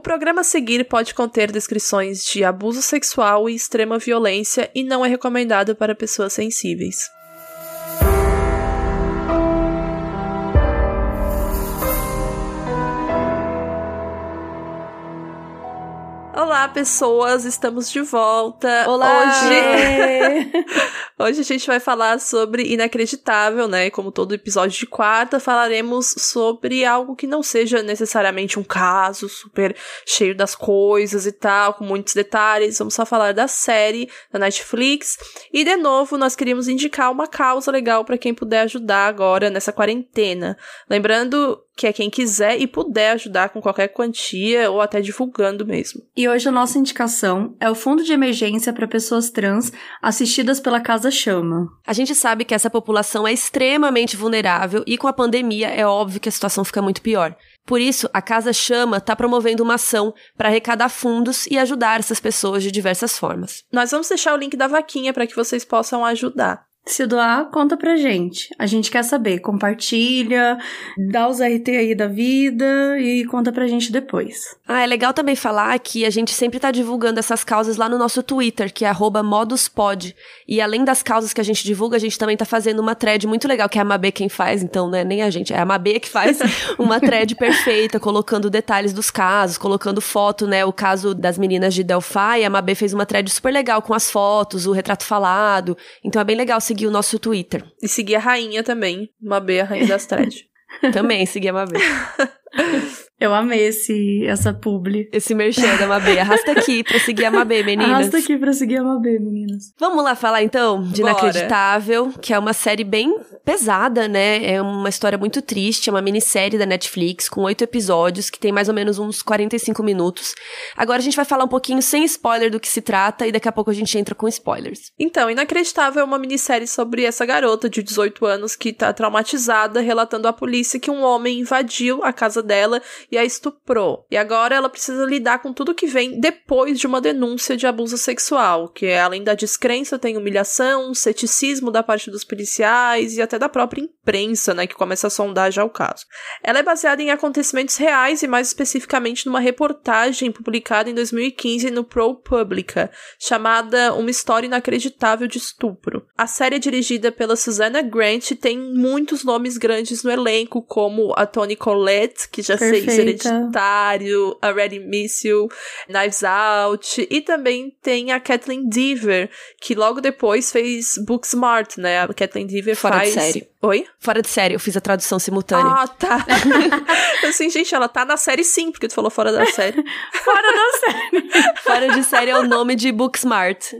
O programa a seguir pode conter descrições de abuso sexual e extrema violência e não é recomendado para pessoas sensíveis. Olá, pessoas, estamos de volta. Olá! Hoje, Hoje a gente vai falar sobre inacreditável, né? Como todo episódio de quarta, falaremos sobre algo que não seja necessariamente um caso super cheio das coisas e tal, com muitos detalhes. Vamos só falar da série da Netflix. E de novo, nós queríamos indicar uma causa legal para quem puder ajudar agora nessa quarentena. Lembrando que é quem quiser e puder ajudar com qualquer quantia ou até divulgando mesmo. E hoje a nossa indicação é o Fundo de Emergência para Pessoas Trans assistidas pela Casa Chama. A gente sabe que essa população é extremamente vulnerável e com a pandemia é óbvio que a situação fica muito pior. Por isso, a Casa Chama está promovendo uma ação para arrecadar fundos e ajudar essas pessoas de diversas formas. Nós vamos deixar o link da vaquinha para que vocês possam ajudar. Se doar, conta pra gente. A gente quer saber. Compartilha, dá os RT aí da vida e conta pra gente depois. Ah, é legal também falar que a gente sempre tá divulgando essas causas lá no nosso Twitter, que é moduspod. E além das causas que a gente divulga, a gente também tá fazendo uma thread muito legal, que é a Mabê quem faz, então não é nem a gente, é a Mabê que faz uma thread perfeita, colocando detalhes dos casos, colocando foto, né? O caso das meninas de Delphi, a Mabê fez uma thread super legal com as fotos, o retrato falado. Então é bem legal seguir o nosso Twitter. E seguir a rainha também. Mabê, a rainha das threads. também, seguir a Mabê. Eu amei esse, essa publi. Esse merchan da Mabê. Arrasta aqui pra seguir a Mabê, meninas. Arrasta aqui pra seguir a Mabê, meninas. Vamos lá falar então de Bora. Inacreditável, que é uma série bem pesada, né? É uma história muito triste, é uma minissérie da Netflix com oito episódios, que tem mais ou menos uns 45 minutos. Agora a gente vai falar um pouquinho sem spoiler do que se trata e daqui a pouco a gente entra com spoilers. Então, Inacreditável é uma minissérie sobre essa garota de 18 anos que tá traumatizada, relatando à polícia que um homem invadiu a casa dela e a estuprou. E agora ela precisa lidar com tudo que vem depois de uma denúncia de abuso sexual, que é além da descrença, tem humilhação, ceticismo da parte dos policiais e até da própria imprensa, né, que começa a sondar já o caso. Ela é baseada em acontecimentos reais e mais especificamente numa reportagem publicada em 2015 no ProPublica, chamada Uma História Inacreditável de Estupro. A série é dirigida pela Susanna Grant e tem muitos nomes grandes no elenco, como a Toni Collette, que já fez Perfeita. Hereditário, A Ready Missile, Knives Out, e também tem a Kathleen Dever, que logo depois fez Booksmart, né? A Kathleen Dever Fora de faz... série. Oi? Fora de série, eu fiz a tradução simultânea. Ah, tá. assim, gente, ela tá na série sim, porque tu falou fora da série. Fora da série. Fora de série é o nome de Booksmart.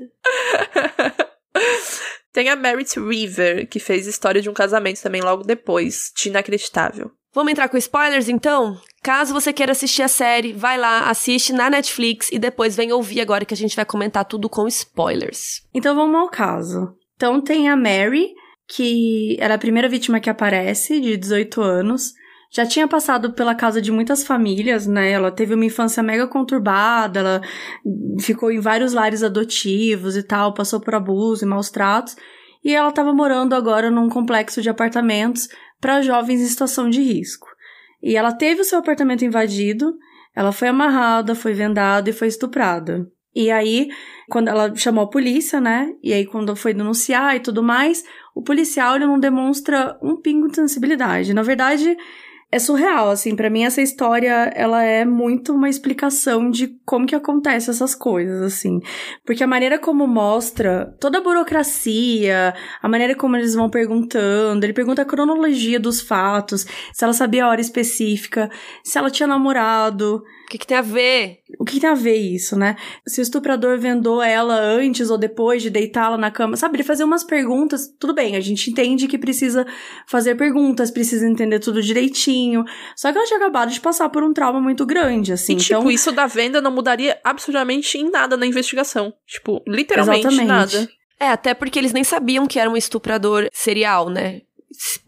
Tem a Merit River, que fez História de um Casamento também logo depois, de Inacreditável. Vamos entrar com spoilers então? Caso você queira assistir a série, vai lá, assiste na Netflix e depois vem ouvir agora que a gente vai comentar tudo com spoilers. Então vamos ao caso. Então tem a Mary, que era a primeira vítima que aparece, de 18 anos. Já tinha passado pela casa de muitas famílias, né? Ela teve uma infância mega conturbada, ela ficou em vários lares adotivos e tal, passou por abuso e maus tratos. E ela estava morando agora num complexo de apartamentos para jovens em situação de risco. E ela teve o seu apartamento invadido, ela foi amarrada, foi vendada e foi estuprada. E aí, quando ela chamou a polícia, né? E aí, quando foi denunciar e tudo mais, o policial ele não demonstra um pingo de sensibilidade. Na verdade, é surreal, assim, para mim essa história, ela é muito uma explicação de como que acontece essas coisas, assim. Porque a maneira como mostra toda a burocracia, a maneira como eles vão perguntando, ele pergunta a cronologia dos fatos, se ela sabia a hora específica, se ela tinha namorado, O que, que tem a ver? o que tem a ver isso, né? Se o estuprador vendou ela antes ou depois de deitá-la na cama, sabe? Ele fazer umas perguntas, tudo bem, a gente entende que precisa fazer perguntas, precisa entender tudo direitinho. Só que ela tinha acabado de passar por um trauma muito grande, assim. e, tipo, então, isso da venda não mudaria absolutamente em nada na investigação. Tipo, literalmente Exatamente. nada. É, até porque eles nem sabiam que era um estuprador serial, né?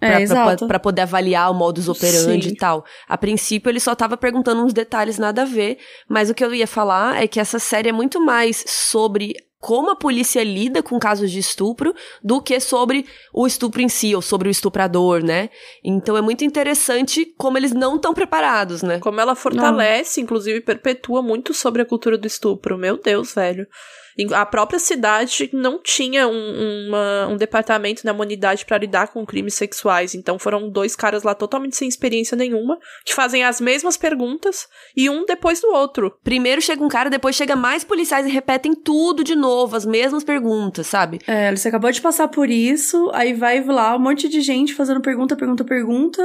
É, Pra, pra, exato. pra poder avaliar o modus operandi Sim. e tal. A princípio, ele só tava perguntando uns detalhes nada a ver, mas o que eu ia falar é que essa série é muito mais sobre como a polícia lida com casos de estupro do que sobre o estupro em si, ou sobre o estuprador, né? Então é muito interessante como eles não estão preparados, né? Como ela fortalece, não. inclusive perpetua muito sobre a cultura do estupro. Meu Deus, velho. A própria cidade não tinha um, uma, um departamento, né, uma unidade para lidar com crimes sexuais. Então foram dois caras lá totalmente sem experiência nenhuma, que fazem as mesmas perguntas e um depois do outro. Primeiro chega um cara, depois chega mais policiais e repetem tudo de novo, as mesmas perguntas, sabe? É, você acabou de passar por isso, aí vai lá um monte de gente fazendo pergunta, pergunta, pergunta.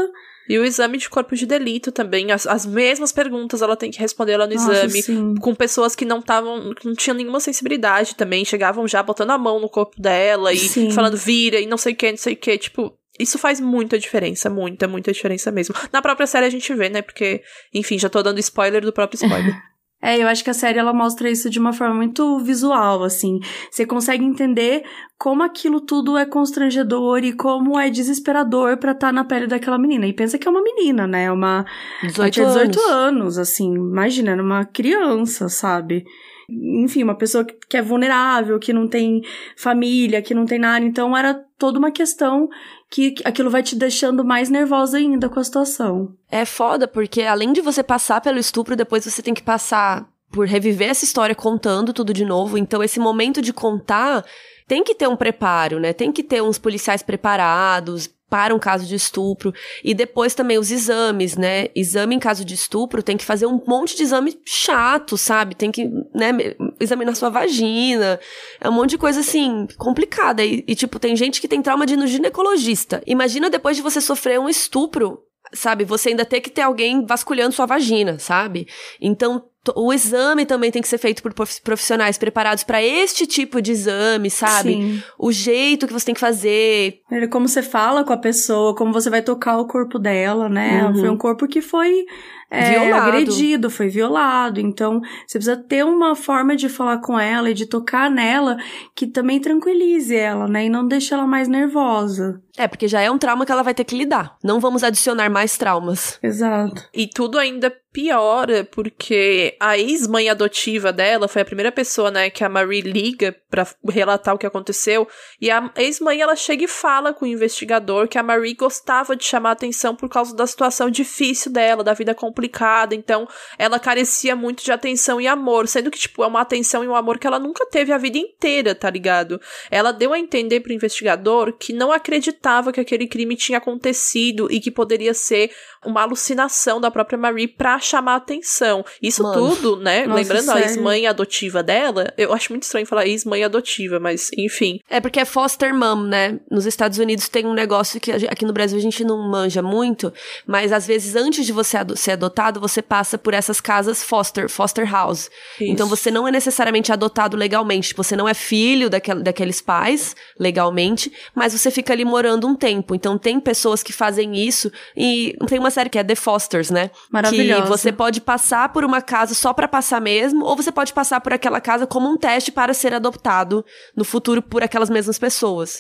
E o exame de corpo de delito também, as, as mesmas perguntas ela tem que responder lá no Nossa, exame, sim. com pessoas que não estavam, não tinham nenhuma sensibilidade também, chegavam já botando a mão no corpo dela e sim. falando vira e não sei o que, não sei o que, tipo, isso faz muita diferença, muita, muita diferença mesmo. Na própria série a gente vê, né? Porque, enfim, já tô dando spoiler do próprio spoiler. É, eu acho que a série ela mostra isso de uma forma muito visual, assim. Você consegue entender como aquilo tudo é constrangedor e como é desesperador para estar tá na pele daquela menina. E pensa que é uma menina, né? É uma 18 tinha 18 anos. anos, assim, imagina, era uma criança, sabe? Enfim, uma pessoa que é vulnerável, que não tem família, que não tem nada. Então era toda uma questão que aquilo vai te deixando mais nervosa ainda com a situação. É foda, porque além de você passar pelo estupro, depois você tem que passar por reviver essa história contando tudo de novo. Então, esse momento de contar tem que ter um preparo, né? Tem que ter uns policiais preparados, para um caso de estupro. E depois também os exames, né? Exame em caso de estupro tem que fazer um monte de exame chato, sabe? Tem que, né, examinar sua vagina. É um monte de coisa assim, complicada. E, e tipo, tem gente que tem trauma de ir no ginecologista. Imagina depois de você sofrer um estupro, sabe? Você ainda ter que ter alguém vasculhando sua vagina, sabe? Então, o exame também tem que ser feito por profissionais preparados para este tipo de exame, sabe? Sim. O jeito que você tem que fazer. Como você fala com a pessoa, como você vai tocar o corpo dela, né? Uhum. Foi um corpo que foi é, agredido, foi violado. Então, você precisa ter uma forma de falar com ela e de tocar nela que também tranquilize ela, né? E não deixe ela mais nervosa. É, porque já é um trauma que ela vai ter que lidar. Não vamos adicionar mais traumas. Exato. E tudo ainda piora, porque a ex-mãe adotiva dela foi a primeira pessoa, né, que a Marie liga para relatar o que aconteceu. E a ex-mãe, ela chega e fala com o investigador que a Marie gostava de chamar atenção por causa da situação difícil dela, da vida complicada. Então, ela carecia muito de atenção e amor, sendo que, tipo, é uma atenção e um amor que ela nunca teve a vida inteira, tá ligado? Ela deu a entender pro investigador que não acreditava que aquele crime tinha acontecido e que poderia ser uma alucinação da própria Marie pra chamar atenção. Isso Mano. tudo, né? Nossa, Lembrando sério? a ex-mãe adotiva dela, eu acho muito estranho falar ex-mãe adotiva, mas enfim. É porque é foster mom, né? Nos Estados Unidos tem um negócio que aqui no Brasil a gente não manja muito, mas às vezes antes de você ser adotado, você passa por essas casas foster, foster house. Isso. Então você não é necessariamente adotado legalmente, você não é filho daquel, daqueles pais legalmente, mas você fica ali morando um tempo. Então tem pessoas que fazem isso e tem uma série que é The Fosters, né? Maravilhosa. Que você pode passar por uma casa só para passar mesmo, ou você pode passar por aquela casa como um teste para ser adotado no futuro por aquelas mesmas pessoas.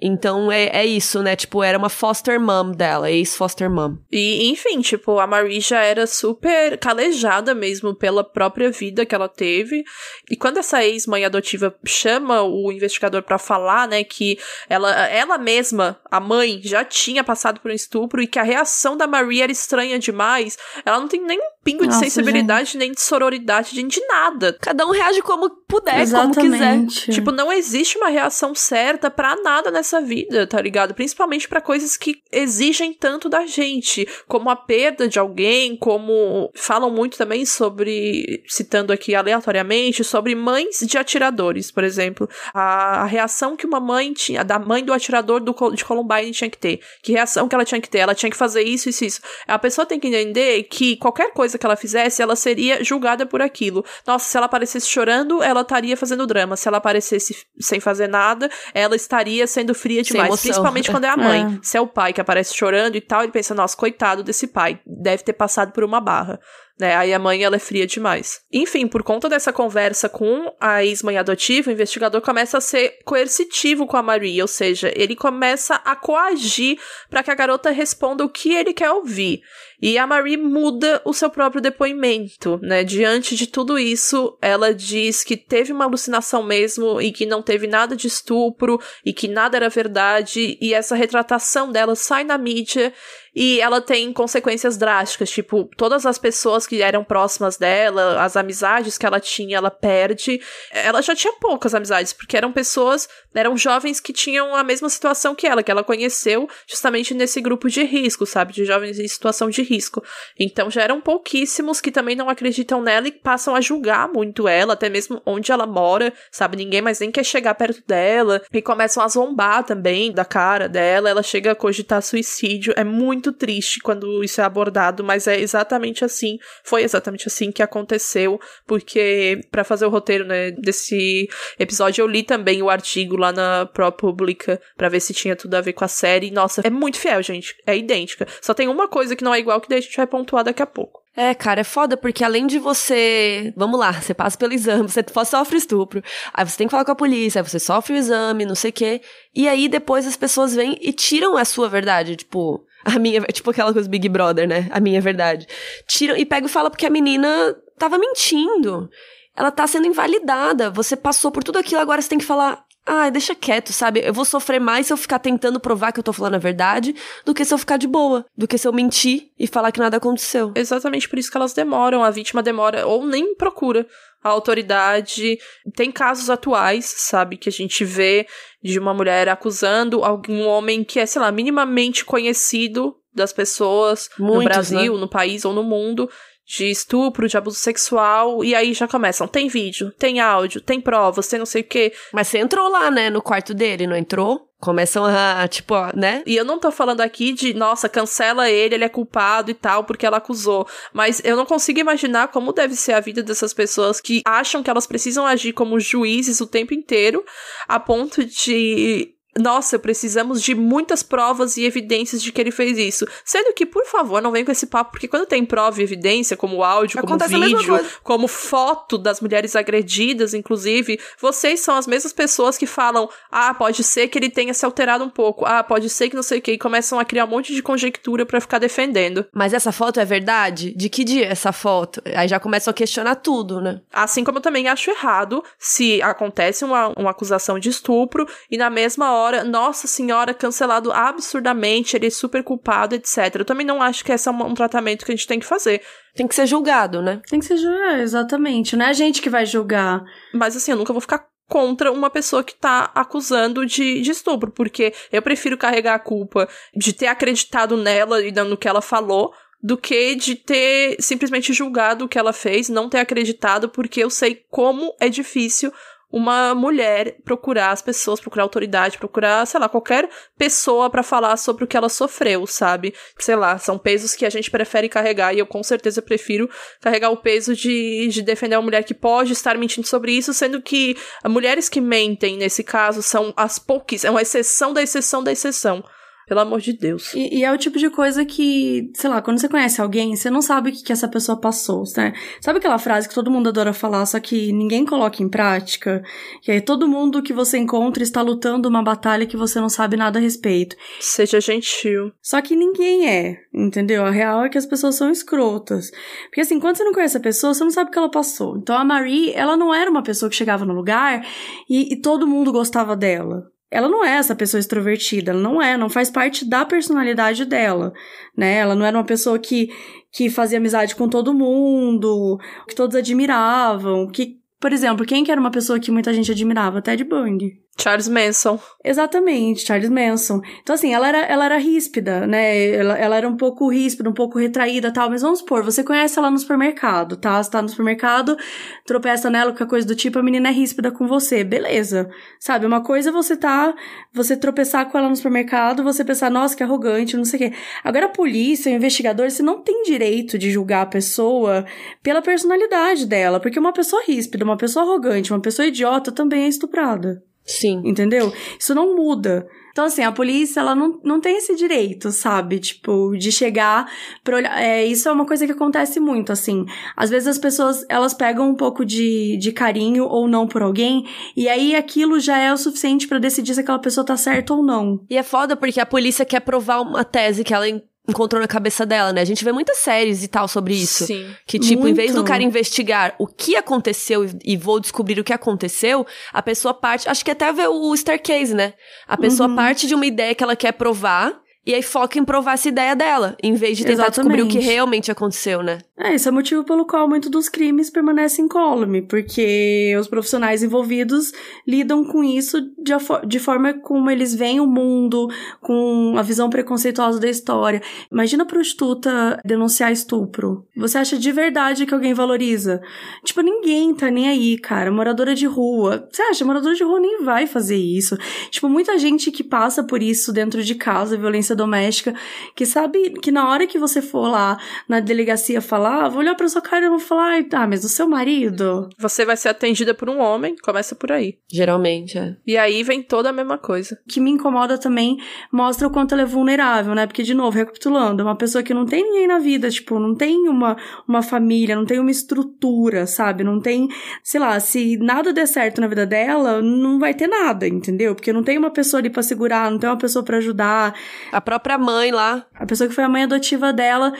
Então é, é isso, né? Tipo, era uma foster mom dela, ex-foster mom. E, enfim, tipo, a Marie já era super calejada mesmo pela própria vida que ela teve. E quando essa ex-mãe adotiva chama o investigador para falar, né, que ela, ela mesma, a mãe, já tinha passado por um estupro e que a reação da Marie era estranha demais, ela não tem nem pingo Nossa, de sensibilidade, gente. nem de sororidade, nem de nada. Cada um reage como puder, Exatamente. como quiser. Tipo, não existe uma reação certa para nada nessa vida, tá ligado? Principalmente para coisas que exigem tanto da gente, como a perda de alguém, como falam muito também sobre, citando aqui aleatoriamente, sobre mães de atiradores, por exemplo. A, a reação que uma mãe tinha, da mãe do atirador do, de Columbine tinha que ter. Que reação que ela tinha que ter? Ela tinha que fazer isso, isso, isso. A pessoa tem que entender que qualquer coisa que ela fizesse, ela seria julgada por aquilo. Nossa, se ela aparecesse chorando, ela estaria fazendo drama. Se ela aparecesse sem fazer nada, ela estaria sendo fria demais. Principalmente quando é a mãe. É. Se é o pai que aparece chorando e tal, ele pensa, nossa, coitado desse pai. Deve ter passado por uma barra. Né? Aí a mãe ela é fria demais. Enfim, por conta dessa conversa com a ex-mãe adotiva, o investigador começa a ser coercitivo com a Marie, ou seja, ele começa a coagir para que a garota responda o que ele quer ouvir. E a Marie muda o seu próprio depoimento, né? Diante de tudo isso, ela diz que teve uma alucinação mesmo e que não teve nada de estupro e que nada era verdade, e essa retratação dela sai na mídia e ela tem consequências drásticas, tipo, todas as pessoas que eram próximas dela, as amizades que ela tinha, ela perde. Ela já tinha poucas amizades, porque eram pessoas, eram jovens que tinham a mesma situação que ela, que ela conheceu justamente nesse grupo de risco, sabe? De jovens em situação de risco. Então já eram pouquíssimos que também não acreditam nela e passam a julgar muito ela, até mesmo onde ela mora, sabe? Ninguém mais nem quer chegar perto dela. E começam a zombar também da cara dela. Ela chega a cogitar suicídio. É muito muito triste quando isso é abordado, mas é exatamente assim, foi exatamente assim que aconteceu, porque para fazer o roteiro, né, desse episódio eu li também o artigo lá na ProPublica para ver se tinha tudo a ver com a série. Nossa, é muito fiel, gente, é idêntica. Só tem uma coisa que não é igual que daí a gente vai pontuar daqui a pouco. É, cara, é foda, porque além de você. Vamos lá, você passa pelo exame, você sofre estupro. Aí você tem que falar com a polícia, aí você sofre o exame, não sei o quê. E aí depois as pessoas vêm e tiram a sua verdade. Tipo, a minha, tipo aquela coisa Big Brother, né? A minha verdade. Tiram e pega e fala porque a menina tava mentindo. Ela tá sendo invalidada. Você passou por tudo aquilo, agora você tem que falar. Ah, deixa quieto, sabe? Eu vou sofrer mais se eu ficar tentando provar que eu tô falando a verdade do que se eu ficar de boa. Do que se eu mentir e falar que nada aconteceu. Exatamente por isso que elas demoram. A vítima demora ou nem procura a autoridade. Tem casos atuais, sabe, que a gente vê de uma mulher acusando algum homem que é, sei lá, minimamente conhecido das pessoas Muitos, no Brasil, né? no país ou no mundo, de estupro, de abuso sexual, e aí já começam. Tem vídeo, tem áudio, tem provas, tem não sei o quê. Mas você entrou lá, né, no quarto dele, não entrou? Começam a, tipo, né? E eu não tô falando aqui de, nossa, cancela ele, ele é culpado e tal, porque ela acusou. Mas eu não consigo imaginar como deve ser a vida dessas pessoas que acham que elas precisam agir como juízes o tempo inteiro, a ponto de nossa, precisamos de muitas provas e evidências de que ele fez isso. Sendo que, por favor, não vem com esse papo, porque quando tem prova e evidência, como áudio, Acontece como vídeo, como foto das mulheres agredidas, inclusive, vocês são as mesmas pessoas que falam: ah, pode ser que ele tenha se alterado um pouco, ah, pode ser que não sei o que, e começam a criar um monte de conjectura para ficar defendendo. Mas essa foto é verdade? De que dia essa foto? Aí já começam a questionar tudo, né? Assim como eu também acho errado se acontece uma, uma acusação de estupro e na mesma hora nossa senhora, cancelado absurdamente, ele é super culpado, etc. Eu também não acho que esse é um, um tratamento que a gente tem que fazer. Tem que ser julgado, né? Tem que ser julgado, exatamente. Não é a gente que vai julgar. Mas assim, eu nunca vou ficar contra uma pessoa que tá acusando de, de estupro, porque eu prefiro carregar a culpa de ter acreditado nela e no que ela falou do que de ter simplesmente julgado o que ela fez, não ter acreditado, porque eu sei como é difícil uma mulher procurar as pessoas, procurar autoridade, procurar, sei lá, qualquer pessoa para falar sobre o que ela sofreu, sabe? Sei lá, são pesos que a gente prefere carregar e eu com certeza prefiro carregar o peso de, de defender uma mulher que pode estar mentindo sobre isso, sendo que mulheres que mentem nesse caso são as poucas, é uma exceção da exceção da exceção. Pelo amor de Deus. E, e, é o tipo de coisa que, sei lá, quando você conhece alguém, você não sabe o que, que essa pessoa passou, né? Sabe aquela frase que todo mundo adora falar, só que ninguém coloca em prática? Que aí todo mundo que você encontra está lutando uma batalha que você não sabe nada a respeito. Seja gentil. Só que ninguém é, entendeu? A real é que as pessoas são escrotas. Porque assim, quando você não conhece a pessoa, você não sabe o que ela passou. Então a Marie, ela não era uma pessoa que chegava no lugar e, e todo mundo gostava dela ela não é essa pessoa extrovertida, ela não é, não faz parte da personalidade dela, né? Ela não era uma pessoa que, que fazia amizade com todo mundo, que todos admiravam, que, por exemplo, quem que era uma pessoa que muita gente admirava? Ted Bundy. Charles Manson. Exatamente, Charles Manson. Então, assim, ela era, ela era ríspida, né? Ela, ela era um pouco ríspida, um pouco retraída tal. Mas vamos supor, você conhece ela no supermercado, tá? Você tá no supermercado, tropeça nela, qualquer coisa do tipo, a menina é ríspida com você. Beleza. Sabe? Uma coisa é você tá. Você tropeçar com ela no supermercado, você pensar, nossa, que arrogante, não sei o quê. Agora, a polícia, o investigador, você não tem direito de julgar a pessoa pela personalidade dela. Porque uma pessoa ríspida, uma pessoa arrogante, uma pessoa idiota também é estuprada. Sim. Entendeu? Isso não muda. Então, assim, a polícia, ela não, não tem esse direito, sabe? Tipo, de chegar pra olhar. É, isso é uma coisa que acontece muito, assim. Às vezes as pessoas, elas pegam um pouco de, de carinho ou não por alguém, e aí aquilo já é o suficiente para decidir se aquela pessoa tá certa ou não. E é foda porque a polícia quer provar uma tese que ela encontrou na cabeça dela, né? A gente vê muitas séries e tal sobre isso. Sim. Que, tipo, Muito. em vez do cara investigar o que aconteceu e- e vou descobrir o que aconteceu, a pessoa parte. Acho que até ver o Staircase, né? A pessoa Uhum. parte de uma ideia que ela quer provar. E aí foca em provar essa ideia dela, em vez de tentar descobrir o que Exatamente. realmente aconteceu, né? É, esse é o motivo pelo qual muito dos crimes permanecem incólume, porque os profissionais envolvidos lidam com isso de, de forma como eles veem o mundo, com a visão preconceituosa da história. Imagina a prostituta denunciar estupro. Você acha de verdade que alguém valoriza? Tipo, ninguém tá nem aí, cara. Moradora de rua. Você acha? Moradora de rua nem vai fazer isso. Tipo, muita gente que passa por isso dentro de casa, violência doméstica, que sabe que na hora que você for lá na delegacia falar, vou olhar pra sua cara e vou falar, "Ai, tá, mas o seu marido. Você vai ser atendida por um homem, começa por aí. Geralmente, é. E aí vem toda a mesma coisa. O que me incomoda também mostra o quanto ela é vulnerável, né? Porque, de novo, recapitulando, é uma pessoa que não tem ninguém na vida, tipo, não tem uma, uma família, não tem uma estrutura, sabe? Não tem, sei lá, se nada der certo na vida dela, não vai ter nada, entendeu? Porque não tem uma pessoa ali pra segurar, não tem uma pessoa pra ajudar. A própria mãe lá. A pessoa que foi a mãe adotiva dela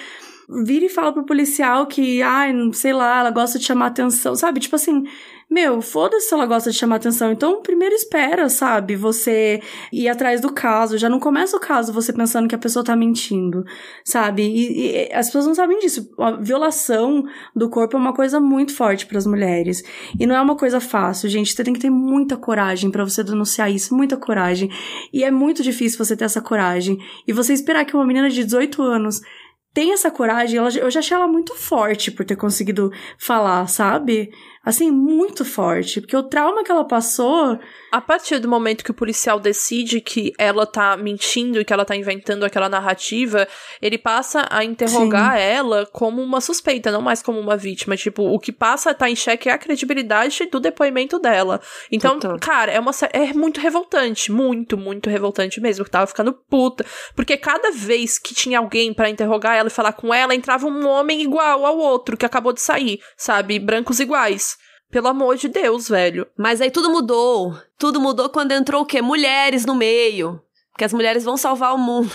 vira e fala pro policial que, ai, não sei lá, ela gosta de chamar atenção, sabe? Tipo assim, meu, foda-se se ela gosta de chamar atenção. Então, primeiro espera, sabe? Você ir atrás do caso. Já não começa o caso você pensando que a pessoa tá mentindo, sabe? E, e as pessoas não sabem disso. A violação do corpo é uma coisa muito forte para as mulheres. E não é uma coisa fácil, gente. Você tem que ter muita coragem para você denunciar isso, muita coragem. E é muito difícil você ter essa coragem. E você esperar que uma menina de 18 anos tem essa coragem, ela, eu já achei ela muito forte por ter conseguido falar, sabe? Assim, muito forte. Porque o trauma que ela passou. A partir do momento que o policial decide que ela tá mentindo e que ela tá inventando aquela narrativa, ele passa a interrogar ela como uma suspeita, não mais como uma vítima. Tipo, o que passa a tá em xeque é a credibilidade do depoimento dela. Então, Total. cara, é uma é muito revoltante, muito, muito revoltante mesmo, que tava ficando puta, porque cada vez que tinha alguém pra interrogar ela e falar com ela, entrava um homem igual ao outro que acabou de sair, sabe? Brancos iguais. Pelo amor de Deus, velho. Mas aí tudo mudou. Tudo mudou quando entrou o quê? Mulheres no meio. Porque as mulheres vão salvar o mundo.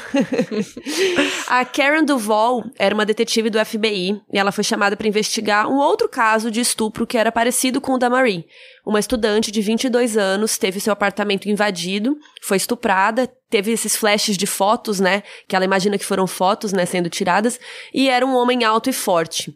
a Karen Duval era uma detetive do FBI e ela foi chamada para investigar um outro caso de estupro que era parecido com o da Marie. Uma estudante de 22 anos teve seu apartamento invadido, foi estuprada, teve esses flashes de fotos, né? Que ela imagina que foram fotos, né, sendo tiradas, e era um homem alto e forte.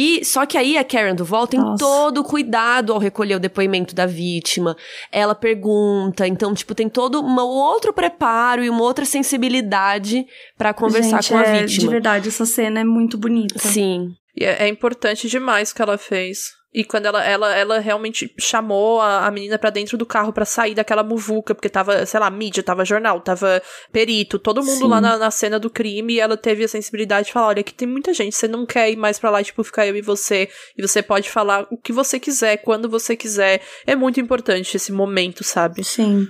E só que aí a Karen Duval tem Nossa. todo o cuidado ao recolher o depoimento da vítima. Ela pergunta, então tipo tem todo um outro preparo e uma outra sensibilidade pra conversar Gente, com a é, vítima. De verdade, essa cena é muito bonita. Sim. E é, é importante demais o que ela fez. E quando ela, ela, ela realmente chamou a, a menina pra dentro do carro pra sair daquela muvuca, porque tava, sei lá, mídia, tava jornal, tava perito, todo mundo Sim. lá na, na cena do crime, e ela teve a sensibilidade de falar: olha, aqui tem muita gente, você não quer ir mais pra lá, tipo, ficar eu e você, e você pode falar o que você quiser, quando você quiser. É muito importante esse momento, sabe? Sim.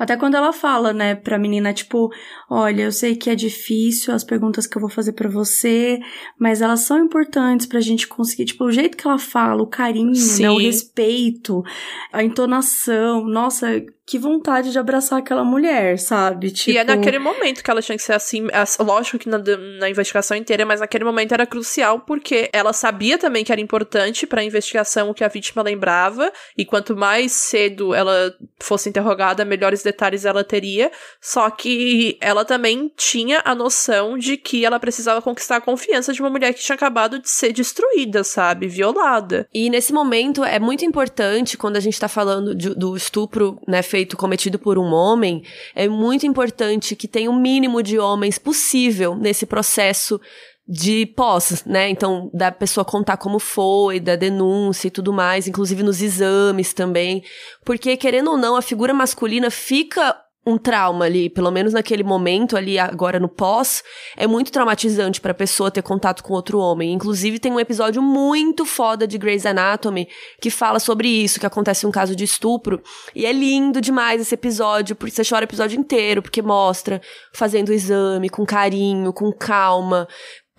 Até quando ela fala, né, pra menina, tipo, olha, eu sei que é difícil as perguntas que eu vou fazer pra você, mas elas são importantes pra gente conseguir, tipo, o jeito que ela fala, o carinho, né, o respeito, a entonação, nossa, que vontade de abraçar aquela mulher, sabe? Tipo, E é naquele momento que ela tinha que ser assim. as- Lógico que na, na investigação inteira, mas naquele momento era crucial, porque ela sabia também que era importante pra investigação o que a vítima lembrava, e quanto mais cedo ela fosse interrogada, melhores detalhes ela teria. Só que ela também tinha a noção de que ela precisava conquistar a confiança de uma mulher que tinha acabado de ser destruída, sabe? Violada. E nesse momento é muito importante, quando a gente tá falando de- do estupro, né, feito cometido por um homem, é muito importante que tenha o mínimo de homens possível nesse processo de pós, né? Então, da pessoa contar como foi, da denúncia e tudo mais, inclusive nos exames também. Porque, querendo ou não, a figura masculina fica um trauma ali, pelo menos naquele momento ali, agora no pós, é muito traumatizante pra pessoa ter contato com outro homem. Inclusive, tem um episódio muito foda de Grey's Anatomy que fala sobre isso, que acontece um caso de estupro. E é lindo demais esse episódio, porque você chora o episódio inteiro, porque mostra fazendo o exame com carinho, com calma,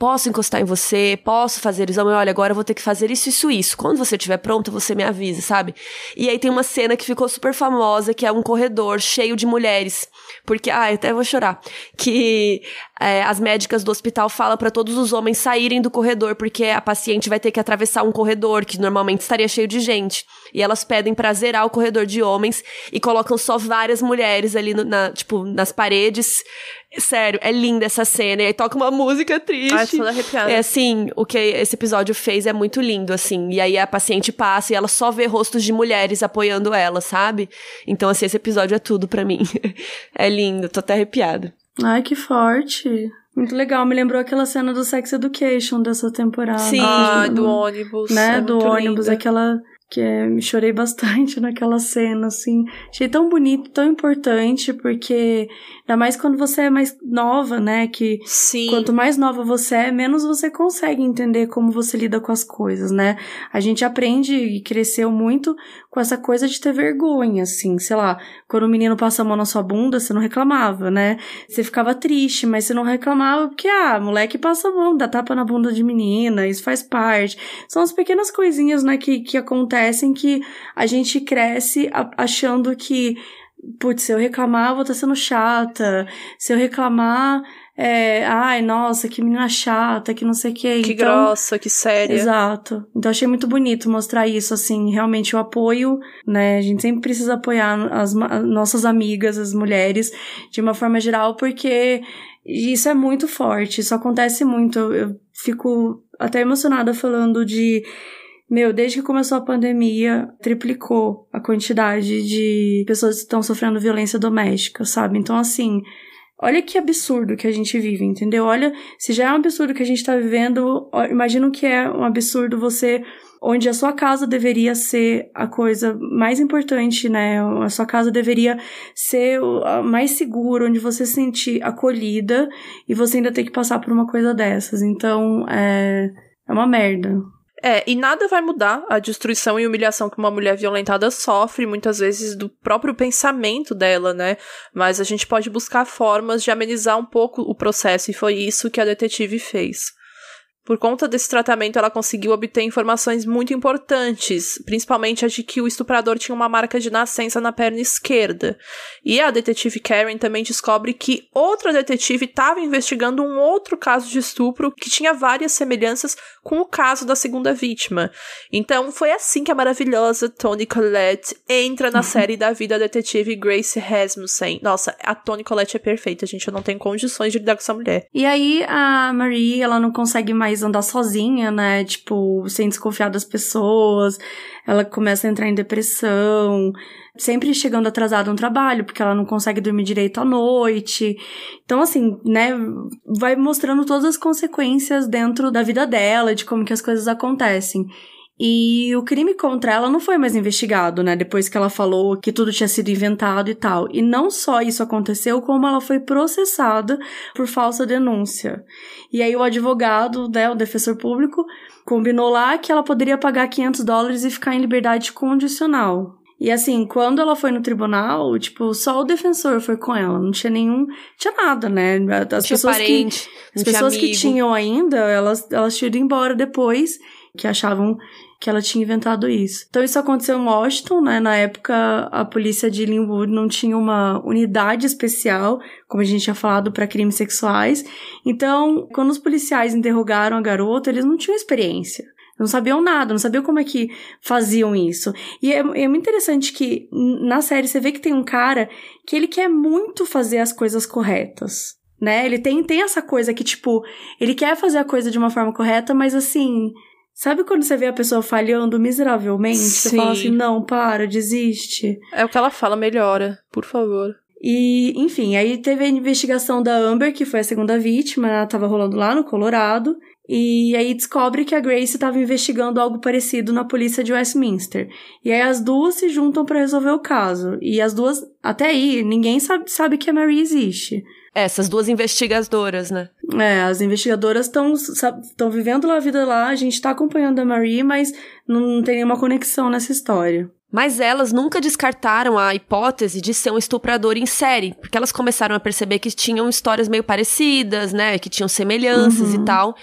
posso encostar em você, posso fazer exame, olha, agora eu vou ter que fazer isso, isso, isso. Quando você estiver pronta, você me avisa, sabe? E aí tem uma cena que ficou super famosa, que é um corredor cheio de mulheres. Porque, ah, até vou chorar. Que é, as médicas do hospital falam para todos os homens saírem do corredor, porque a paciente vai ter que atravessar um corredor que normalmente estaria cheio de gente. E elas pedem pra zerar o corredor de homens e colocam só várias mulheres ali, no, na, tipo, nas paredes Sério, é linda essa cena. E aí toca uma música triste. Ai, tô arrepiada. É assim, o que esse episódio fez é muito lindo, assim. E aí a paciente passa e ela só vê rostos de mulheres apoiando ela, sabe? Então, assim, esse episódio é tudo para mim. é lindo, tô até arrepiada. Ai, que forte. Muito legal, me lembrou aquela cena do Sex Education dessa temporada. Sim, ah, do ônibus. Né, é do ônibus, linda. aquela que é, me chorei bastante naquela cena, assim. Achei tão bonito, tão importante, porque ainda mais quando você é mais nova, né? Que Sim. quanto mais nova você é, menos você consegue entender como você lida com as coisas, né? A gente aprende e cresceu muito com essa coisa de ter vergonha, assim, sei lá, quando o menino passa a mão na sua bunda, você não reclamava, né? Você ficava triste, mas você não reclamava porque, ah, moleque passa a mão, dá tapa na bunda de menina, isso faz parte. São as pequenas coisinhas, né, que, que acontecem que a gente cresce achando que, putz, se eu reclamar, eu vou estar sendo chata. Se eu reclamar, é, ai, nossa, que menina chata, que não sei o que. Que então, grossa, que séria. Exato. Então achei muito bonito mostrar isso, assim, realmente o apoio, né? A gente sempre precisa apoiar as, as nossas amigas, as mulheres, de uma forma geral, porque isso é muito forte, isso acontece muito. Eu, eu fico até emocionada falando de meu, desde que começou a pandemia, triplicou a quantidade de pessoas que estão sofrendo violência doméstica, sabe? Então, assim, olha que absurdo que a gente vive, entendeu? Olha, se já é um absurdo que a gente tá vivendo, imagina o que é um absurdo você onde a sua casa deveria ser a coisa mais importante, né? A sua casa deveria ser a mais segura, onde você se sentir acolhida e você ainda ter que passar por uma coisa dessas. Então, é, é uma merda. É, e nada vai mudar a destruição e humilhação que uma mulher violentada sofre, muitas vezes do próprio pensamento dela, né? Mas a gente pode buscar formas de amenizar um pouco o processo, e foi isso que a detetive fez. Por conta desse tratamento, ela conseguiu obter informações muito importantes, principalmente a de que o estuprador tinha uma marca de nascença na perna esquerda. E a detetive Karen também descobre que outra detetive estava investigando um outro caso de estupro que tinha várias semelhanças com o caso da segunda vítima. Então, foi assim que a maravilhosa Toni Collette entra na série da vida detetive Grace Rasmussen. Nossa, a Toni Collette é perfeita, gente. Eu não tenho condições de lidar com essa mulher. E aí, a Marie, ela não consegue mais andar sozinha, né? Tipo, sem desconfiar das pessoas. Ela começa a entrar em depressão, sempre chegando atrasada no trabalho, porque ela não consegue dormir direito à noite. Então, assim, né, vai mostrando todas as consequências dentro da vida dela, de como que as coisas acontecem. E o crime contra ela não foi mais investigado, né? Depois que ela falou que tudo tinha sido inventado e tal. E não só isso aconteceu, como ela foi processada por falsa denúncia. E aí o advogado, né, o defensor público, combinou lá que ela poderia pagar 500 dólares e ficar em liberdade condicional. E assim, quando ela foi no tribunal, tipo, só o defensor foi com ela, não tinha nenhum, tinha nada, né? As tinha pessoas parente, que as pessoas que tinham ainda, elas elas tinham ido embora depois, que achavam que ela tinha inventado isso. Então isso aconteceu em Washington, né? Na época a polícia de Linwood não tinha uma unidade especial, como a gente tinha falado, para crimes sexuais. Então, quando os policiais interrogaram a garota, eles não tinham experiência. Não sabiam nada, não sabiam como é que faziam isso. E é, é muito interessante que na série você vê que tem um cara que ele quer muito fazer as coisas corretas né? Ele tem, tem essa coisa que, tipo, ele quer fazer a coisa de uma forma correta, mas assim, Sabe quando você vê a pessoa falhando miseravelmente? Sim. Você fala assim, não, para, desiste. É o que ela fala, melhora, por favor. E, enfim, aí teve a investigação da Amber, que foi a segunda vítima, ela tava rolando lá no Colorado. E aí descobre que a Grace estava investigando algo parecido na polícia de Westminster. E aí as duas se juntam para resolver o caso. E as duas, até aí, ninguém sabe, sabe que a Mary existe. Essas duas investigadoras, né? É, as investigadoras estão vivendo a vida lá, a gente tá acompanhando a Marie, mas não tem nenhuma conexão nessa história. Mas elas nunca descartaram a hipótese de ser um estuprador em série, porque elas começaram a perceber que tinham histórias meio parecidas, né, que tinham semelhanças uhum. e tal.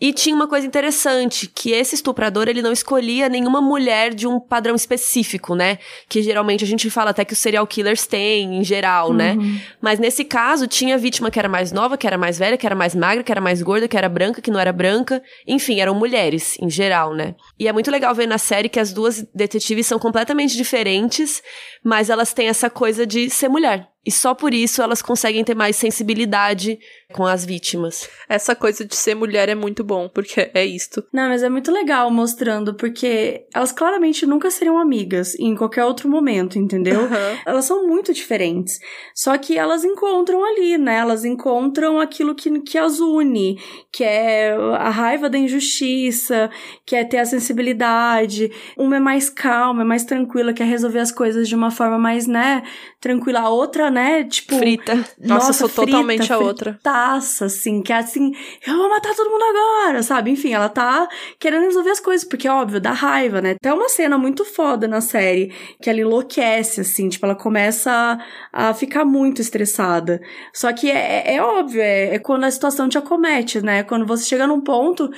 E tinha uma coisa interessante, que esse estuprador, ele não escolhia nenhuma mulher de um padrão específico, né? Que geralmente a gente fala até que os serial killers têm, em geral, né? uhum. né? Mas nesse caso, tinha vítima que era mais nova, que era mais velha, que era mais magra, que era mais gorda, que era branca, que não era branca. Enfim, eram mulheres, em geral, né? E é muito legal ver na série que as duas detetives são completamente diferentes, mas elas têm essa coisa de ser mulher. E só por isso elas conseguem ter mais sensibilidade com as vítimas. Essa coisa de ser mulher é muito bom, porque é isto. Não, mas é muito legal mostrando, porque elas claramente nunca seriam amigas em qualquer outro momento, entendeu? Uhum. Elas são muito diferentes. Só que elas encontram ali, né? Elas encontram aquilo que, que as une, que é a raiva da injustiça, que é ter a sensibilidade. Uma é mais calma, é mais tranquila, quer resolver as coisas de uma forma mais, né, tranquila. A outra, né, tipo. Frita. Nossa, nossa sou frita, totalmente a outra putaça, assim, que é assim, eu vou matar todo mundo agora, sabe? Enfim, ela tá querendo resolver as coisas, porque, óbvio, dá raiva, né? Tem uma cena muito foda na série, que ela enlouquece, assim, tipo, ela começa a, a ficar muito estressada. Só que é, é, é óbvio, é, é quando a situação te acomete, né? Quando você chega num ponto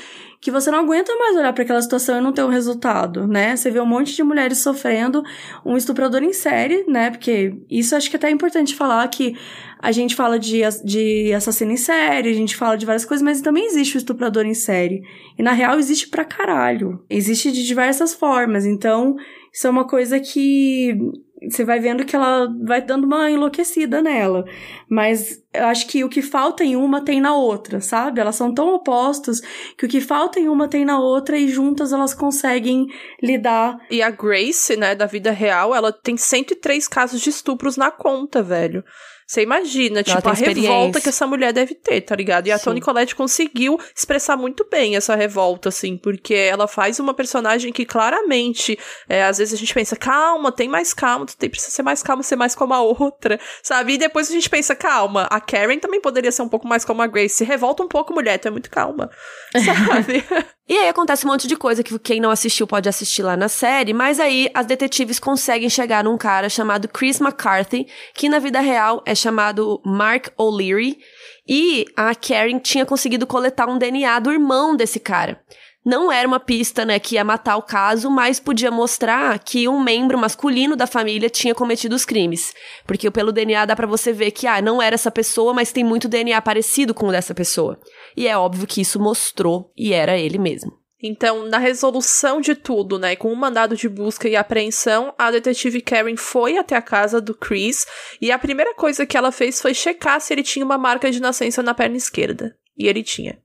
que você não aguenta mais olhar para aquela situação e não ter um resultado, né? Você vê um monte de mulheres sofrendo, um estuprador em série, né? Porque isso acho que é até é importante falar que a gente fala de, de assassino em série, a gente fala de várias coisas, mas também existe o estuprador em série. E na real existe pra caralho. Existe de diversas formas. Então, isso é uma coisa que você vai vendo que ela vai dando uma enlouquecida nela. Mas eu acho que o que falta em uma tem na outra, sabe? Elas são tão opostos que o que falta em uma tem na outra e juntas elas conseguem lidar. E a Grace, né, da vida real, ela tem 103 casos de estupros na conta, velho. Você imagina, tipo, a revolta que essa mulher deve ter, tá ligado? E a Sim. Toni Collette conseguiu expressar muito bem essa revolta, assim, porque ela faz uma personagem que claramente, é, às vezes a gente pensa, calma, tem mais calma, tu tem, precisa ser mais calma, ser mais como a outra, sabe? E depois a gente pensa, calma, a Karen também poderia ser um pouco mais como a Grace. Se revolta um pouco, mulher, tu é muito calma, sabe? E aí acontece um monte de coisa que quem não assistiu pode assistir lá na série, mas aí as detetives conseguem chegar num cara chamado Chris McCarthy, que na vida real é chamado Mark O'Leary, e a Karen tinha conseguido coletar um DNA do irmão desse cara não era uma pista, né, que ia matar o caso, mas podia mostrar que um membro masculino da família tinha cometido os crimes. Porque pelo DNA dá para você ver que, ah, não era essa pessoa, mas tem muito DNA parecido com o dessa pessoa. E é óbvio que isso mostrou e era ele mesmo. Então, na resolução de tudo, né, com o um mandado de busca e apreensão, a detetive Karen foi até a casa do Chris e a primeira coisa que ela fez foi checar se ele tinha uma marca de nascença na perna esquerda. E ele tinha.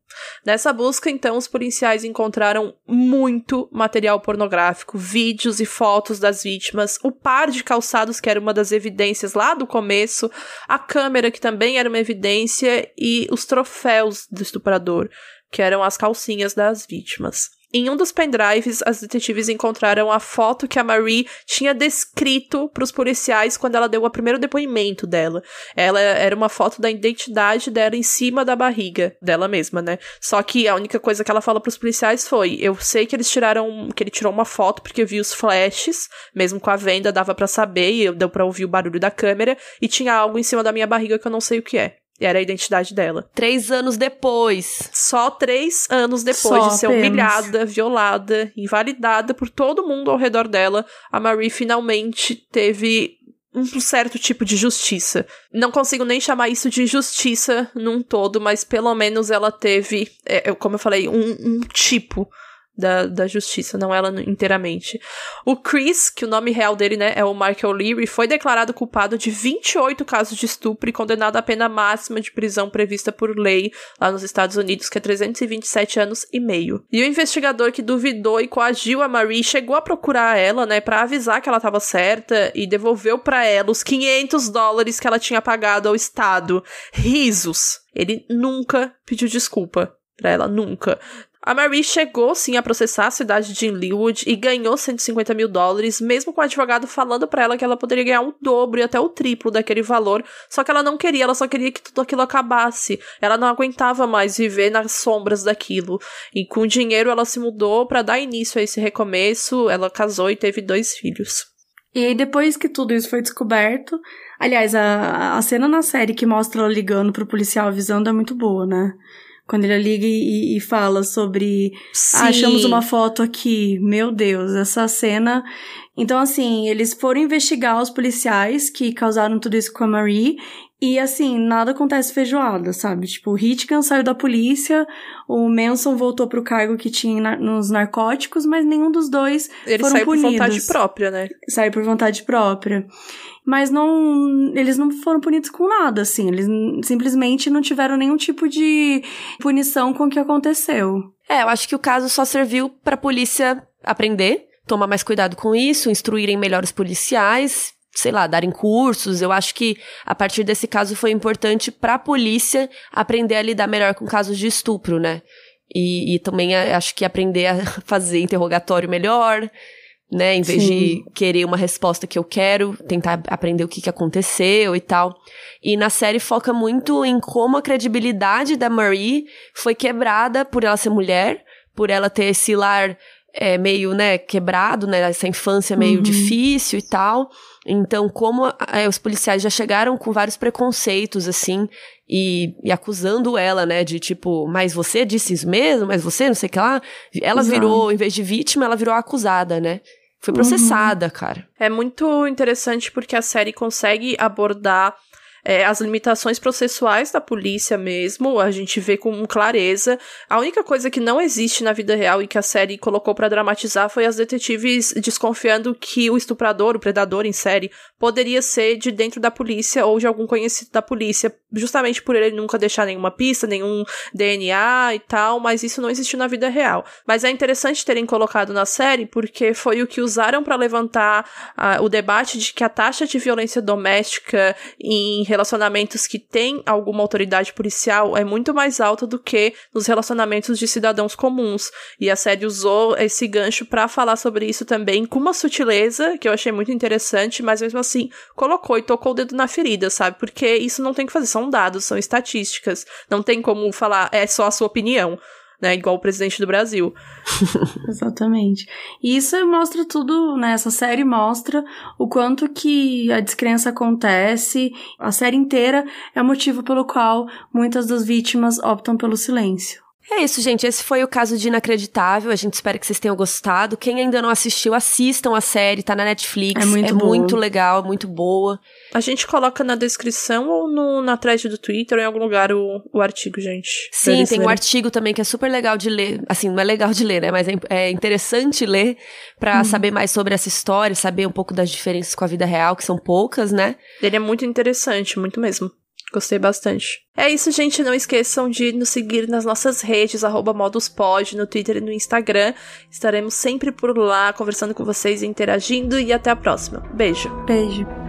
Nessa busca, então, os policiais encontraram muito material pornográfico, vídeos e fotos das vítimas, o par de calçados, que era uma das evidências lá do começo, a câmera, que também era uma evidência, e os troféus do estuprador, que eram as calcinhas das vítimas. Em um dos pendrives, as detetives encontraram a foto que a Marie tinha descrito para os policiais quando ela deu o primeiro depoimento dela. Ela era uma foto da identidade dela em cima da barriga dela mesma, né? Só que a única coisa que ela fala para os policiais foi: "Eu sei que eles tiraram, que ele tirou uma foto porque eu vi os flashes, mesmo com a venda dava para saber e deu para ouvir o barulho da câmera e tinha algo em cima da minha barriga que eu não sei o que é." Era a identidade dela. Três anos depois. Só três anos depois Só de ser apenas. humilhada, violada, invalidada por todo mundo ao redor dela, a Marie finalmente teve um certo tipo de justiça. Não consigo nem chamar isso de justiça num todo, mas pelo menos ela teve, é, como eu falei, um, um tipo da, da justiça, não ela inteiramente. O Chris, que o nome real dele, né, é o Michael Leary, foi declarado culpado de 28 casos de estupro e condenado à pena máxima de prisão prevista por lei lá nos Estados Unidos, que é 327 anos e meio. E o investigador que duvidou e coagiu a Marie chegou a procurar ela, né, para avisar que ela estava certa e devolveu para ela os 500 dólares que ela tinha pagado ao Estado. Risos. Ele nunca pediu desculpa pra ela, nunca. A Marie chegou sim a processar a cidade de Linwood e ganhou 150 mil dólares, mesmo com o advogado falando para ela que ela poderia ganhar um dobro e até o triplo daquele valor. Só que ela não queria, ela só queria que tudo aquilo acabasse. Ela não aguentava mais viver nas sombras daquilo. E com o dinheiro ela se mudou para dar início a esse recomeço. Ela casou e teve dois filhos. E aí, depois que tudo isso foi descoberto. Aliás, a, a cena na série que mostra ela ligando pro policial avisando é muito boa, né? Quando ele liga e, e fala sobre. Ah, achamos uma foto aqui. Meu Deus, essa cena. Então, assim, eles foram investigar os policiais que causaram tudo isso com a Marie. E assim, nada acontece feijoada, sabe? Tipo, o Hitchcock saiu da polícia, o Manson voltou pro cargo que tinha nos narcóticos, mas nenhum dos dois Ele foram saiu punidos. por vontade própria, né? Saiu por vontade própria mas não, eles não foram punidos com nada, assim, eles simplesmente não tiveram nenhum tipo de punição com o que aconteceu. É, eu acho que o caso só serviu para a polícia aprender, tomar mais cuidado com isso, instruírem melhor os policiais, sei lá, darem cursos. Eu acho que a partir desse caso foi importante para a polícia aprender a lidar melhor com casos de estupro, né? E, e também acho que aprender a fazer interrogatório melhor, né? Em vez Sim. de querer uma resposta que eu quero, tentar aprender o que, que aconteceu e tal. E na série foca muito em como a credibilidade da Marie foi quebrada por ela ser mulher, por ela ter esse lar é, meio, né, quebrado, né? Essa infância meio uhum. difícil e tal. Então, como é, os policiais já chegaram com vários preconceitos, assim, e, e, acusando ela, né, de tipo, mas você disse isso mesmo? Mas você, não sei o que lá. Ela Exato. virou, em vez de vítima, ela virou acusada, né? Foi processada, uhum. cara. É muito interessante porque a série consegue abordar é, as limitações processuais da polícia mesmo, a gente vê com clareza. A única coisa que não existe na vida real e que a série colocou para dramatizar foi as detetives desconfiando que o estuprador, o predador em série, poderia ser de dentro da polícia ou de algum conhecido da polícia, justamente por ele nunca deixar nenhuma pista, nenhum DNA e tal, mas isso não existiu na vida real. Mas é interessante terem colocado na série porque foi o que usaram para levantar uh, o debate de que a taxa de violência doméstica em relacionamentos que têm alguma autoridade policial é muito mais alta do que nos relacionamentos de cidadãos comuns. E a série usou esse gancho para falar sobre isso também com uma sutileza que eu achei muito interessante, mas mesmo assim colocou e tocou o dedo na ferida, sabe? Porque isso não tem que fazer, são dados, são estatísticas. Não tem como falar, é só a sua opinião né? Igual o presidente do Brasil. Exatamente. E isso mostra tudo, né? Essa série mostra o quanto que a descrença acontece. A série inteira é o motivo pelo qual muitas das vítimas optam pelo silêncio. É isso, gente. Esse foi o caso de Inacreditável. A gente espera que vocês tenham gostado. Quem ainda não assistiu, assistam a série. Tá na Netflix. É muito, é muito legal, muito boa. A gente coloca na descrição ou no, na thread do Twitter ou em algum lugar o, o artigo, gente. Sim, tem um artigo também que é super legal de ler. Assim, não é legal de ler, né? Mas é, é interessante ler para hum. saber mais sobre essa história, saber um pouco das diferenças com a vida real, que são poucas, né? Ele é muito interessante, muito mesmo. Gostei bastante. É isso, gente. Não esqueçam de nos seguir nas nossas redes, moduspod, no Twitter e no Instagram. Estaremos sempre por lá, conversando com vocês, interagindo e até a próxima. Beijo. Beijo.